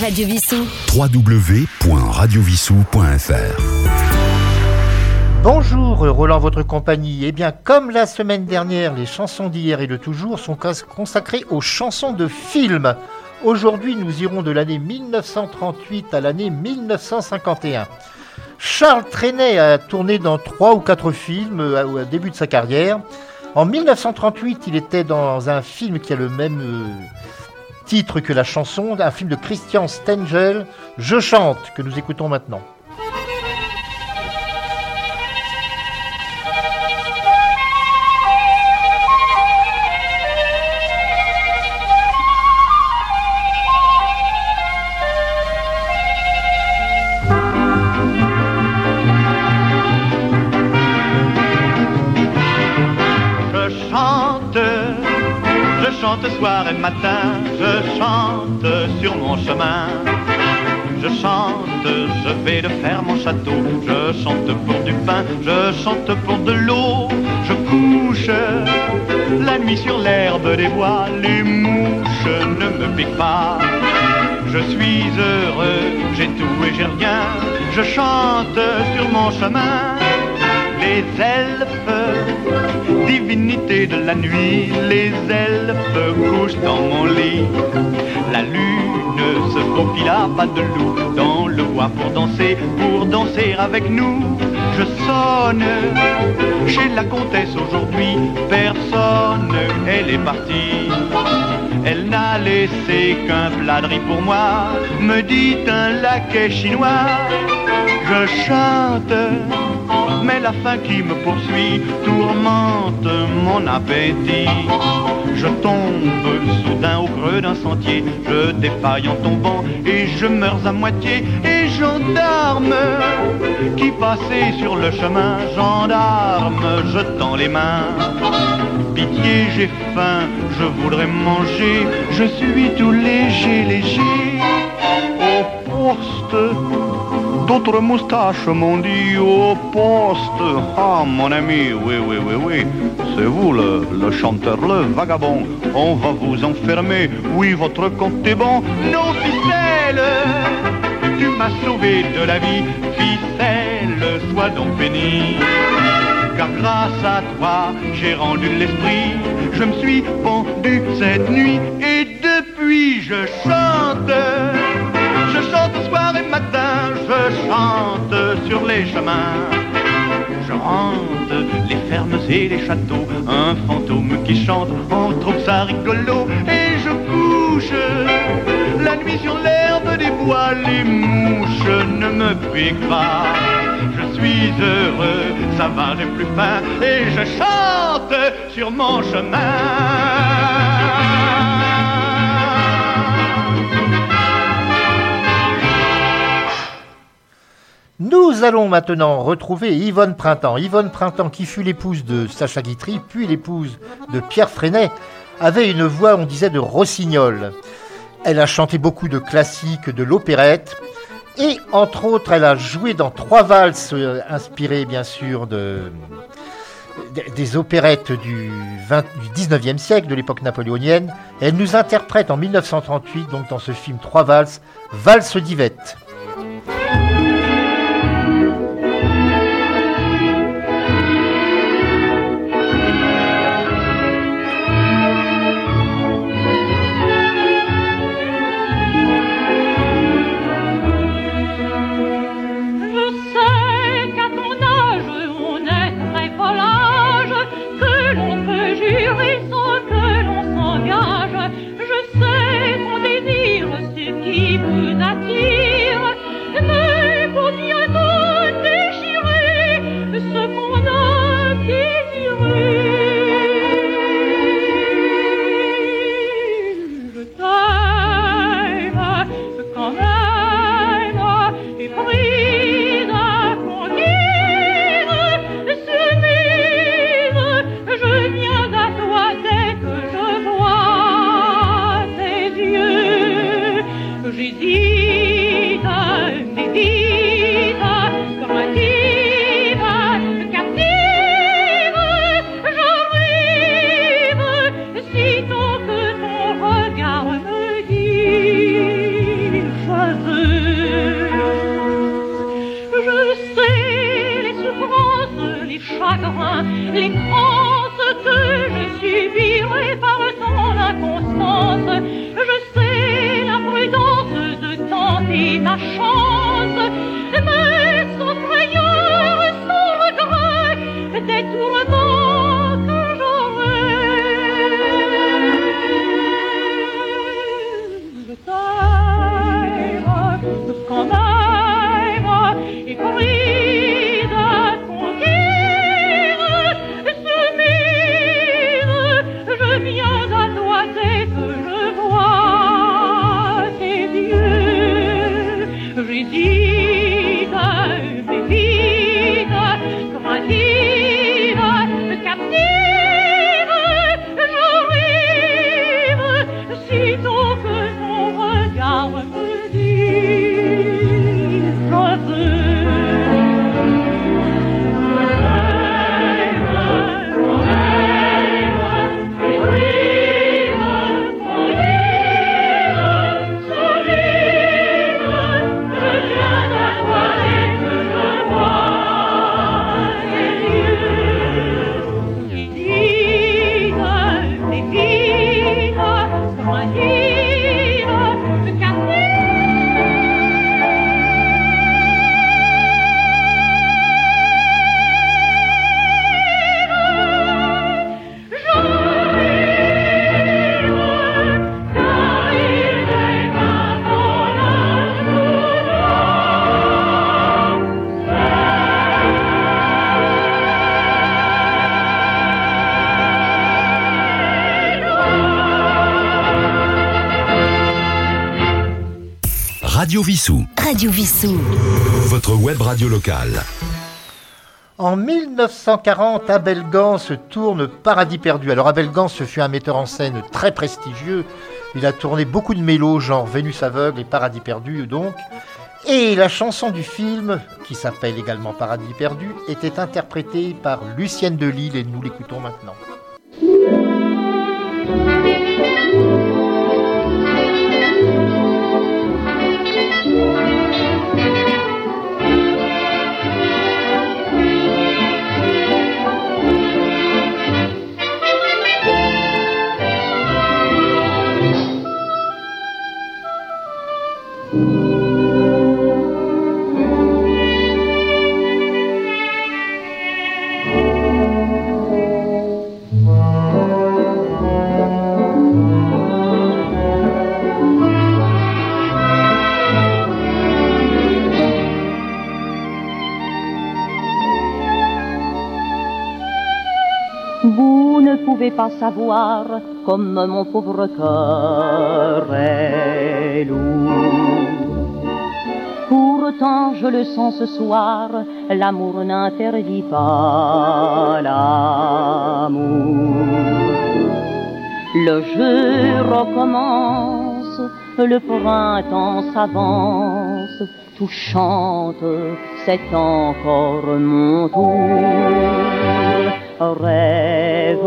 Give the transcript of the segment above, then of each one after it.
Radio Vissou. www.radiovissou.fr Bonjour, Roland, votre compagnie. Eh bien, comme la semaine dernière, les chansons d'hier et de toujours sont consacrées aux chansons de films. Aujourd'hui, nous irons de l'année 1938 à l'année 1951. Charles Trenet a tourné dans trois ou quatre films euh, au début de sa carrière. En 1938, il était dans un film qui a le même euh, titre que la chanson, un film de Christian Stengel, Je chante, que nous écoutons maintenant. Sur mon chemin. Je chante, je vais de faire mon château. Je chante pour du pain, je chante pour de l'eau. Je couche la nuit sur l'herbe des bois. Les mouches ne me piquent pas. Je suis heureux, j'ai tout et j'ai rien. Je chante sur mon chemin les elfes, divinité de la nuit, les elfes couchent dans mon lit. La lune se à pas de loup dans le bois pour danser, pour danser avec nous. Je sonne chez la comtesse aujourd'hui, personne, elle est partie. Elle n'a laissé qu'un plat pour moi, me dit un laquais chinois. Je chante mais la faim qui me poursuit tourmente mon appétit. Je tombe soudain au creux d'un sentier, je défaille en tombant et je meurs à moitié. Et gendarme qui passait sur le chemin, gendarme, je tends les mains. Pitié, j'ai faim, je voudrais manger, je suis tout léger, léger. Au poste D'autres moustaches m'ont dit au poste. Ah, mon ami, oui, oui, oui, oui. C'est vous le, le chanteur, le vagabond. On va vous enfermer. Oui, votre compte est bon. Non, ficelle, tu m'as sauvé de la vie. Ficelle, sois donc béni. Car grâce à toi, j'ai rendu l'esprit. Je me suis pendu cette nuit et depuis je chante. Je hante les fermes et les châteaux, un fantôme qui chante, on trouve ça rigolo. Et je couche la nuit sur l'herbe des bois, les mouches ne me piquent pas. Je suis heureux, ça va, j'ai plus faim, et je chante sur mon chemin. Nous allons maintenant retrouver Yvonne Printemps. Yvonne Printemps, qui fut l'épouse de Sacha Guitry, puis l'épouse de Pierre Freinet, avait une voix, on disait, de rossignol. Elle a chanté beaucoup de classiques, de l'opérette, et entre autres, elle a joué dans trois valses euh, inspirées, bien sûr, de, des opérettes du, 19e siècle, de l'époque napoléonienne. Elle nous interprète en 1938, donc dans ce film Trois valses, Valse d'Yvette. Radio Vissou. Radio Vissou. Votre web radio locale. En 1940, Abel Gans tourne Paradis perdu. Alors Abel Gans fut un metteur en scène très prestigieux. Il a tourné beaucoup de mélos, genre Vénus aveugle et Paradis perdu donc. Et la chanson du film, qui s'appelle également Paradis perdu, était interprétée par Lucienne Delille et nous l'écoutons maintenant. Pas savoir comme mon pauvre cœur est lourd. Pourtant, je le sens ce soir, l'amour n'interdit pas l'amour. Le jeu recommence, le printemps s'avance, tout chante, c'est encore mon tour. Rêve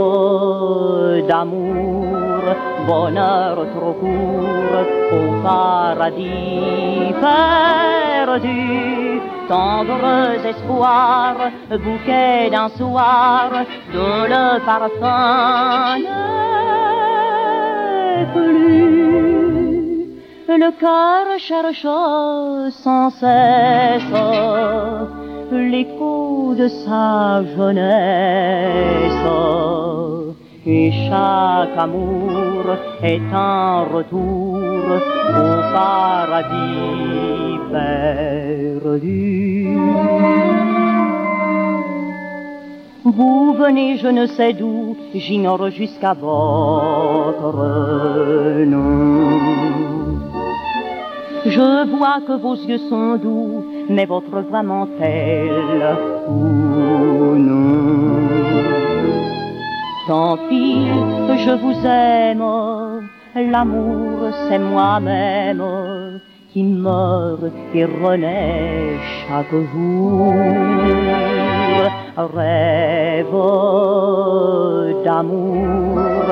d'amour, bonheur trop court, au paradis perdu. Tendres espoirs, bouquet d'un soir, dont le parfum n'est plus. Le cœur cherche sans cesse l'écho de sa jeunesse. Et chaque amour est un retour au paradis perdu. Vous venez je ne sais d'où, j'ignore jusqu'à votre nom. Je vois que vos yeux sont doux, mais votre voix ment-elle ou non Tant pis, je vous aime, l'amour c'est moi-même qui meurt et renaît chaque jour. Rêve d'amour,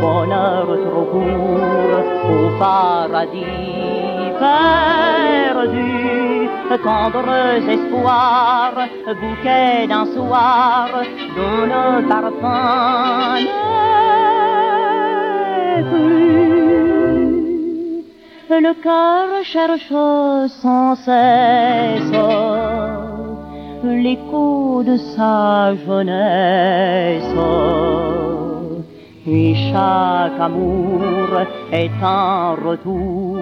bonheur trop court, au paradis perdu. Tendres espoirs, bouquet d'un soir, dont le parfum n'est plus. le cœur cherche sans cesse l'écho de sa jeunesse. Et chaque amour est un retour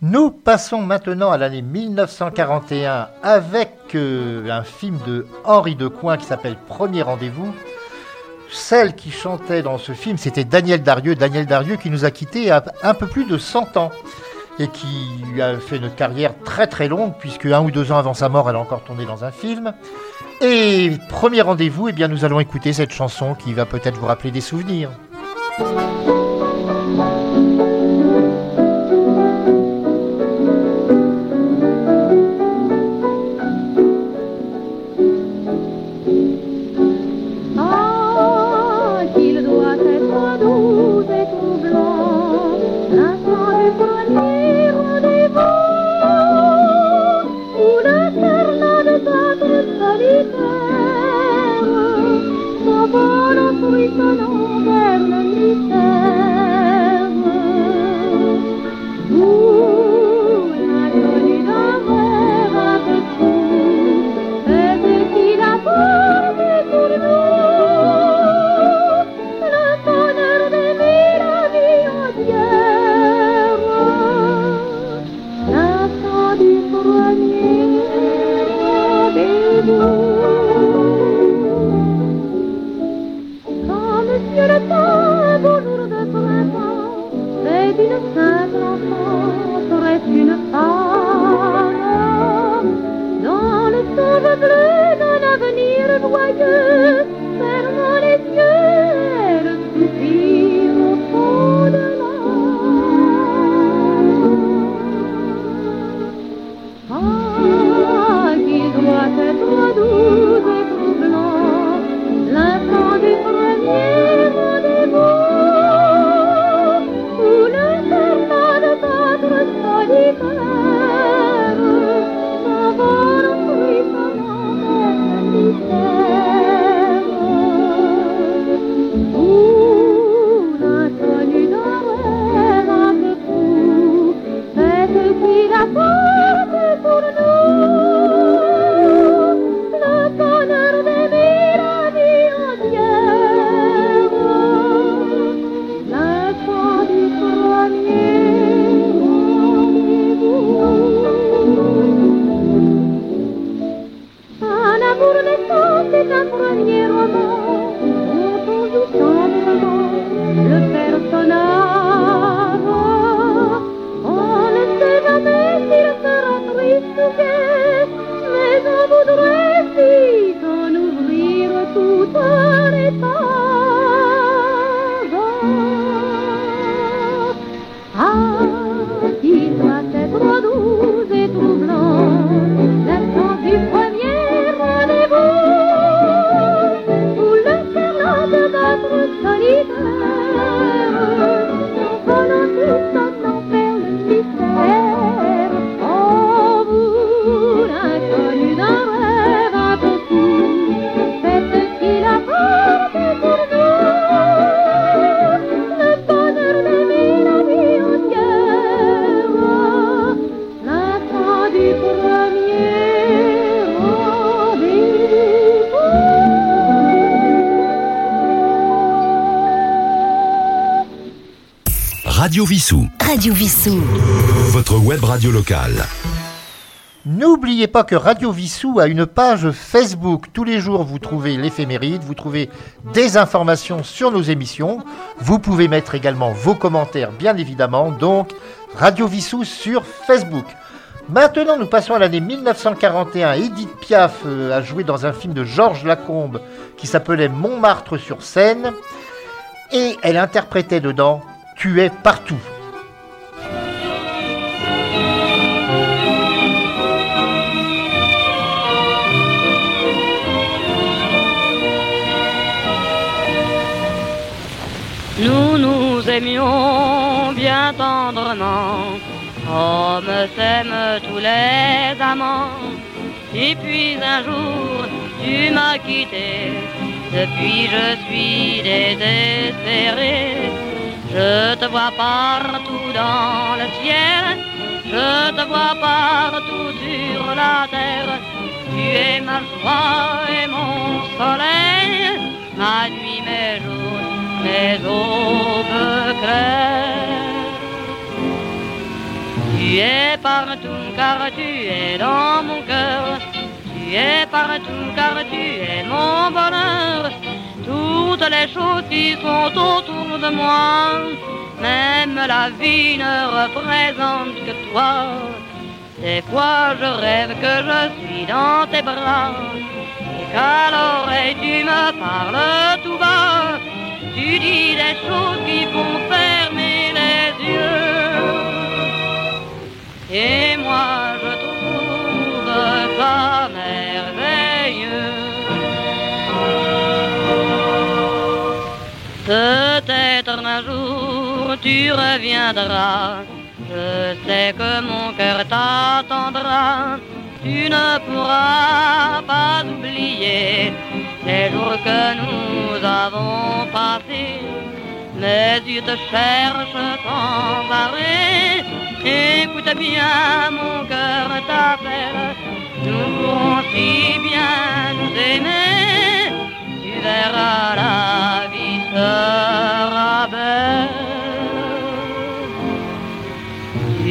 Nous passons maintenant à l'année 1941 avec euh, un film de Henri Decoing qui s'appelle Premier Rendez-vous. Celle qui chantait dans ce film, c'était Daniel Darieux. Daniel Darieux qui nous a quittés à un peu plus de 100 ans et qui a fait une carrière très très longue puisque un ou deux ans avant sa mort, elle a encore tourné dans un film. Et Premier Rendez-vous, eh bien nous allons écouter cette chanson qui va peut-être vous rappeler des souvenirs. Radio Vissou. Radio Vissou. Votre web radio locale. N'oubliez pas que Radio Vissou a une page Facebook. Tous les jours, vous trouvez l'éphéméride, vous trouvez des informations sur nos émissions. Vous pouvez mettre également vos commentaires, bien évidemment. Donc, Radio Vissou sur Facebook. Maintenant, nous passons à l'année 1941. Edith Piaf euh, a joué dans un film de Georges Lacombe qui s'appelait Montmartre sur scène. Et elle interprétait dedans tu es partout. Nous nous aimions bien tendrement, comme s'aiment tous les amants. Et puis un jour, tu m'as quitté, depuis je suis désespéré. Je te vois partout dans le ciel, je te vois partout sur la terre. Tu es ma joie et mon soleil, ma nuit, mes jours, mes aubes claires. Tu es partout car tu es dans mon cœur. Tu es partout car tu es mon bonheur. Toutes les choses qui sont autour de moi, même la vie ne représente que toi. Des fois je rêve que je suis dans tes bras et qu'à l'oreille tu me parles tout bas. Tu dis des choses qui font fermer les yeux. Et moi je trouve ça Peut-être un jour tu reviendras. Je sais que mon cœur t'attendra. Tu ne pourras pas oublier les jours que nous avons passés. Mes yeux te cherchent sans arrêt. Écoute bien, mon cœur t'appelle. Nous pourrons si bien nous aimer. Tu verras, la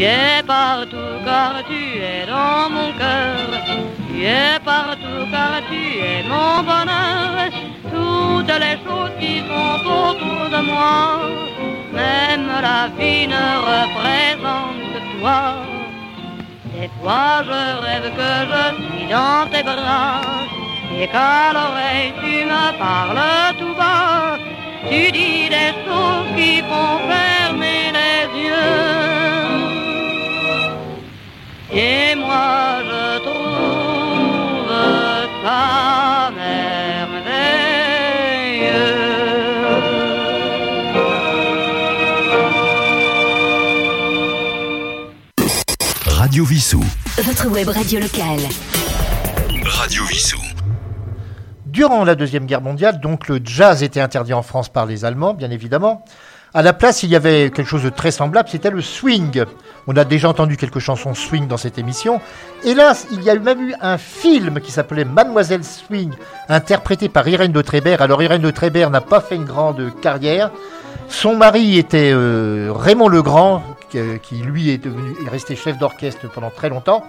Tu es partout car tu es dans mon cœur. Tu es partout car tu es mon bonheur. Toutes les choses qui sont autour de moi, même la vie ne représente toi. Des fois je rêve que je suis dans tes bras et qu'à l'oreille tu me parles tout bas. Tu dis des choses qui font fermer les yeux. Et moi je trouve ça merveilleux. Radio Vissou. Votre web radio locale. Radio Vissou. Durant la Deuxième Guerre mondiale, donc le jazz était interdit en France par les Allemands, bien évidemment. À la place, il y avait quelque chose de très semblable, c'était le swing. On a déjà entendu quelques chansons swing dans cette émission. Hélas, il y a même eu un film qui s'appelait Mademoiselle Swing, interprété par Irène de Trébert. Alors Irène de Trébert n'a pas fait une grande carrière. Son mari était euh, Raymond Legrand, qui, qui, lui est, devenu, est resté chef d'orchestre pendant très longtemps.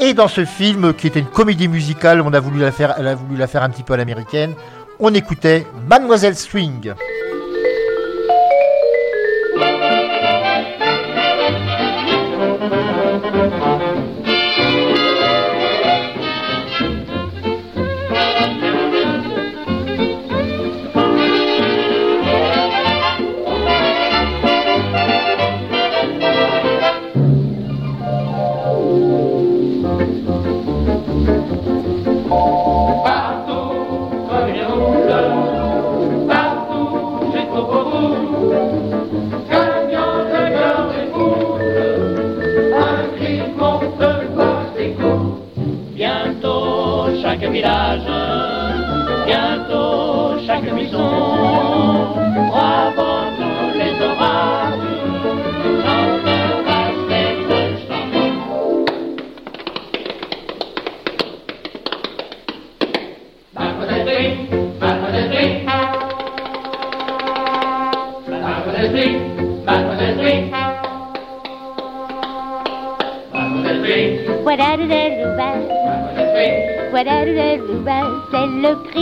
Et dans ce film, qui était une comédie musicale, on a voulu la faire, a voulu la faire un petit peu à l'américaine. On écoutait Mademoiselle Swing. Le cri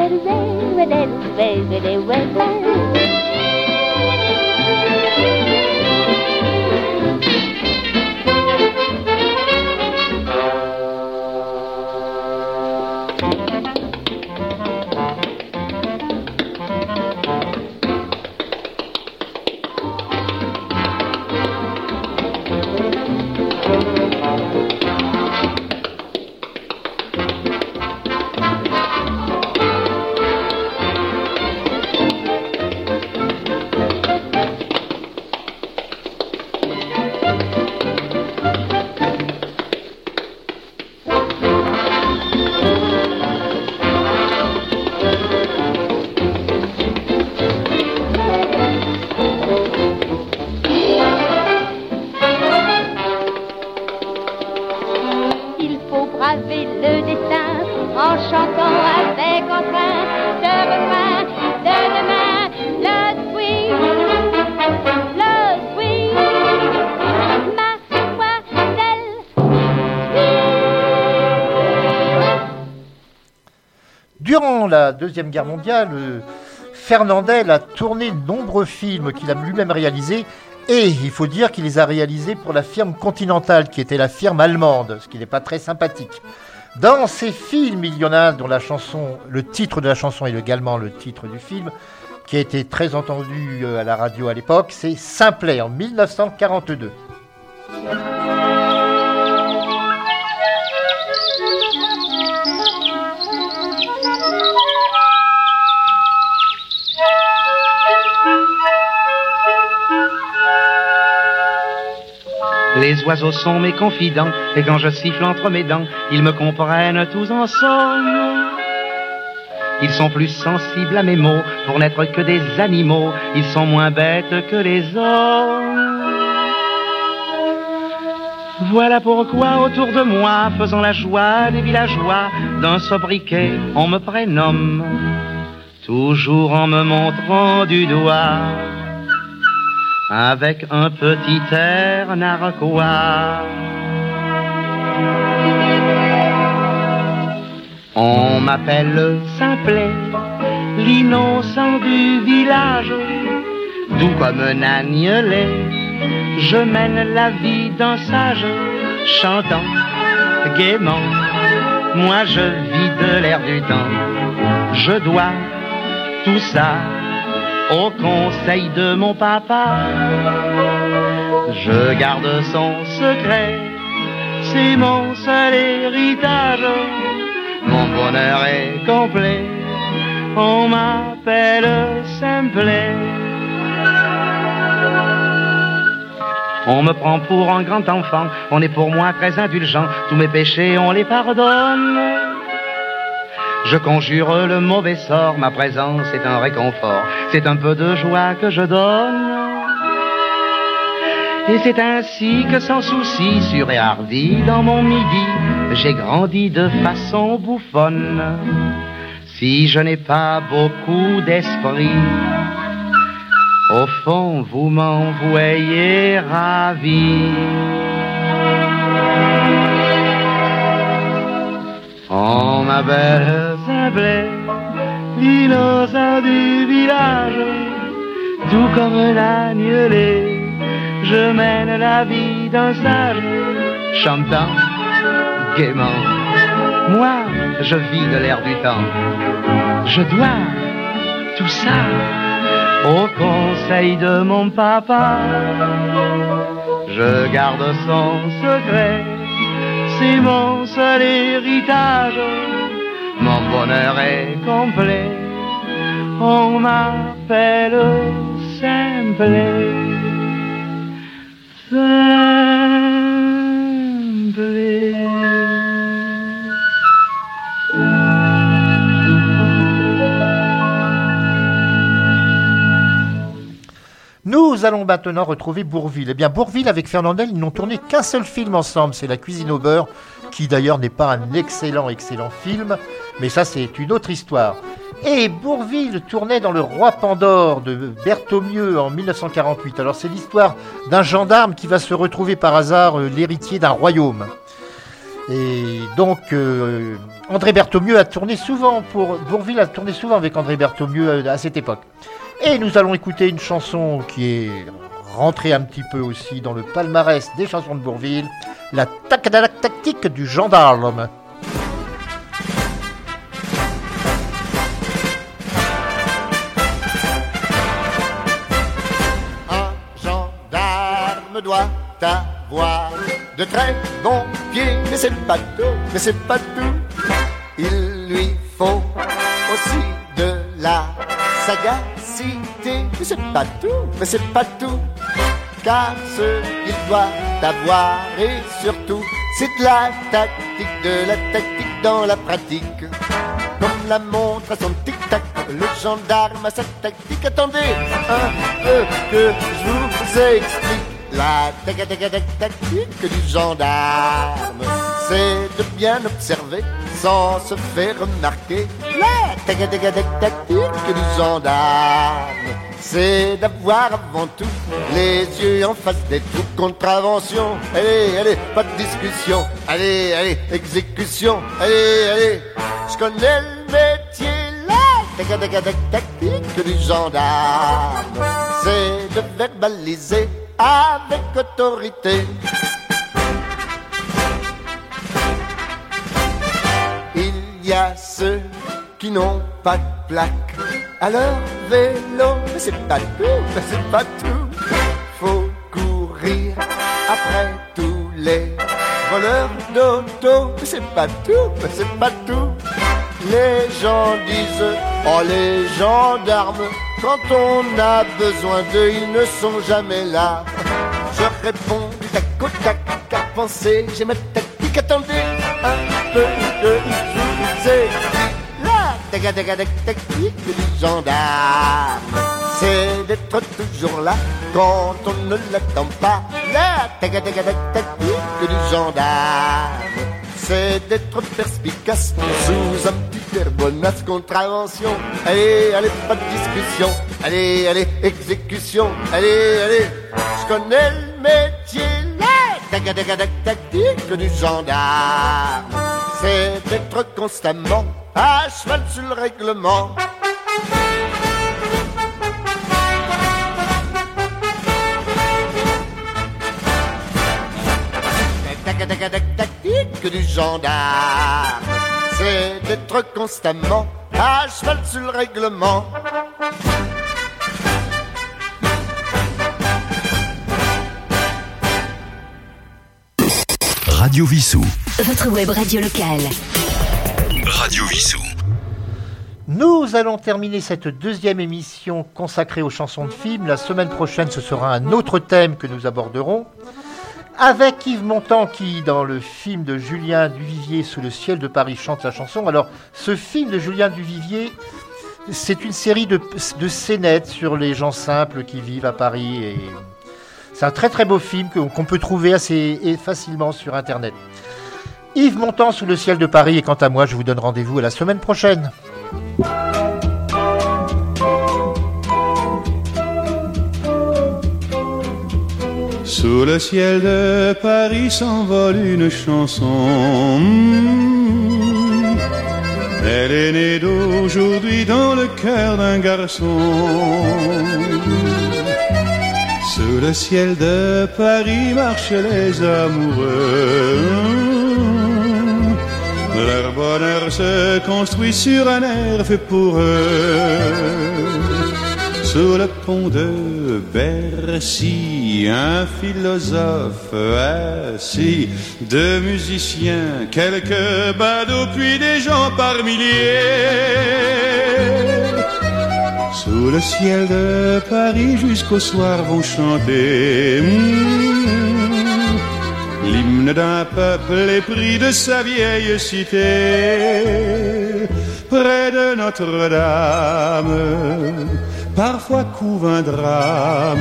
Il Deuxième Guerre mondiale, euh, Fernandel a tourné de nombreux films qu'il a lui-même réalisés et il faut dire qu'il les a réalisés pour la firme Continental, qui était la firme allemande, ce qui n'est pas très sympathique. Dans ces films, il y en a un dont la chanson, le titre de la chanson est également le titre du film, qui a été très entendu euh, à la radio à l'époque, c'est Simplet en 1942. Oiseaux sont mes confidents, et quand je siffle entre mes dents, ils me comprennent tous ensemble. Ils sont plus sensibles à mes mots, pour n'être que des animaux, ils sont moins bêtes que les hommes. Voilà pourquoi autour de moi, faisant la joie des villageois, d'un sobriquet, on me prénomme, toujours en me montrant du doigt avec un petit air narquois. On m'appelle Simplet, l'innocent du village, doux comme un agnelet. Je mène la vie d'un sage, chantant gaiement. Moi je vis de l'air du temps, je dois tout ça au conseil de mon papa. Je garde son secret, c'est mon seul héritage. Mon bonheur est complet, on m'appelle Simplet. On me prend pour un grand enfant, on est pour moi très indulgent, tous mes péchés on les pardonne. Je conjure le mauvais sort, ma présence est un réconfort, c'est un peu de joie que je donne. Et c'est ainsi que sans souci, sûr et hardi, dans mon midi, j'ai grandi de façon bouffonne. Si je n'ai pas beaucoup d'esprit, au fond vous m'en voyez ravi. On m'appelle Simplet, l'innocent du village, tout comme l'agnelet, je mène la vie d'un sage, chantant gaiement. Moi, je vis de l'air du temps, je dois tout ça au conseil de mon papa. Je garde son secret c'est mon seul héritage. Mon bonheur est complet. On m'appelle Simplet. Simplet. Nous allons maintenant retrouver Bourville. Eh bien, Bourville avec Fernandel, ils n'ont tourné qu'un seul film ensemble, c'est La cuisine au beurre, qui d'ailleurs n'est pas un excellent, excellent film, mais ça c'est une autre histoire. Et Bourville tournait dans Le Roi Pandore de Berthommieux en 1948. Alors c'est l'histoire d'un gendarme qui va se retrouver par hasard euh, l'héritier d'un royaume. Et donc, euh, André Berthaumieux a tourné souvent pour. Bourville a tourné souvent avec André Berthaumieux euh, à cette époque. Et nous allons écouter une chanson qui est rentrée un petit peu aussi dans le palmarès des chansons de Bourville, la tactique du gendarme. Un gendarme doit avoir de très bons pieds, mais c'est pas tout, mais c'est pas tout. Il lui faut aussi de la mais c'est pas tout, mais c'est pas tout. Car ce qu'il doit avoir et surtout, c'est de la tactique, de la tactique dans la pratique. Comme la montre à son tic-tac, le gendarme a sa tactique. Attendez un peu que je vous explique. La tac- tac- tac- tactique du gendarme, c'est de bien observer sans se faire remarquer. La tac- tac- tac- tactique du gendarme, c'est d'avoir avant tout les yeux en face des trous. Contravention, allez, allez, pas de discussion. Allez, allez, exécution, allez, allez. Je connais le métier, la tac- tac- tac- tactique du gendarme, c'est de verbaliser avec autorité. Y a ceux qui n'ont pas de plaque à leur vélo, mais c'est pas tout, mais c'est pas tout. Faut courir après tous les voleurs d'auto, mais c'est pas tout, mais c'est pas tout. Les gens disent, oh les gendarmes, quand on a besoin d'eux, ils ne sont jamais là. Je réponds tac au tac, car pensez, j'ai ma tactique, attendez un peu que dit. La tactique du gendarme, c'est d'être toujours là quand on ne l'attend pas. La tactique du gendarme, c'est d'être perspicace sous un petit air bonasse contravention. Allez, allez, pas de discussion. Allez, allez, exécution. Allez, allez, je connais le métier. La tactique du gendarme, c'est d'être constamment à cheval sur le règlement. Tac tac tac tactique du gendarme, c'est d'être constamment à cheval sur le règlement. Radio Vissou. Votre web radio locale. Radio Vissou. Nous allons terminer cette deuxième émission consacrée aux chansons de films. La semaine prochaine, ce sera un autre thème que nous aborderons. Avec Yves Montand qui, dans le film de Julien Duvivier, Sous le ciel de Paris, chante la chanson. Alors, ce film de Julien Duvivier, c'est une série de, de scénettes sur les gens simples qui vivent à Paris. Et c'est un très très beau film qu'on peut trouver assez facilement sur Internet. Yves Montand, Sous le ciel de Paris. Et quant à moi, je vous donne rendez-vous à la semaine prochaine. Sous le ciel de Paris s'envole une chanson. Mm. Elle est née d'aujourd'hui dans le cœur d'un garçon. Sous le ciel de Paris marchent les amoureux. Leur bonheur se construit sur un air fait pour eux. Sous le pont de Bercy, un philosophe assis, deux musiciens, quelques badauds, puis des gens par milliers. Sous le ciel de Paris, jusqu'au soir vont chanter mm, l'hymne d'un peuple épris de sa vieille cité. Près de Notre-Dame, parfois couve un drame.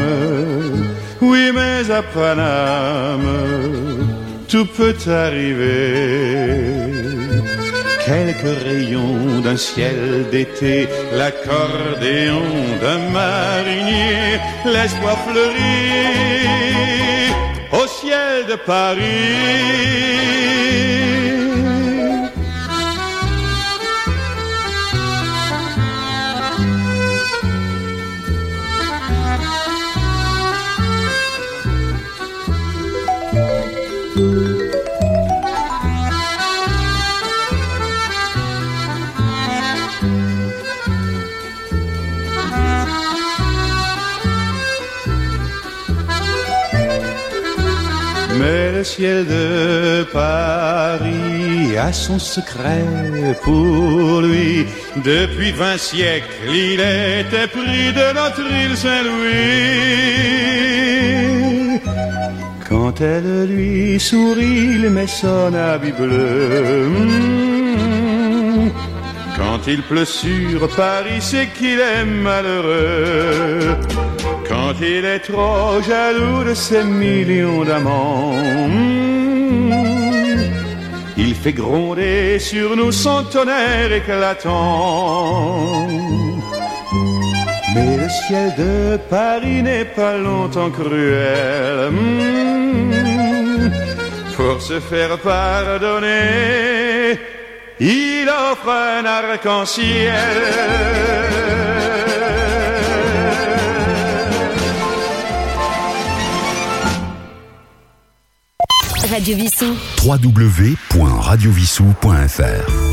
Oui, mais à Paname, tout peut arriver. Quelques rayons d'un ciel d'été, l'accordéon d'un marinier, l'espoir fleurit au ciel de Paris. Ciel de Paris a son secret pour lui. Depuis vingt siècles, il était pris de notre île Saint-Louis. Quand elle lui sourit, il met son habit bleu. Quand il pleut sur Paris, c'est qu'il est malheureux. Quand il est trop jaloux de ses millions d'amants, mmh. il fait gronder sur nous son tonnerre éclatant. Mais le ciel de Paris n'est pas longtemps cruel. Mmh. Pour se faire pardonner, il offre un arc-en-ciel. Radio Vissou. www.radiovissou.fr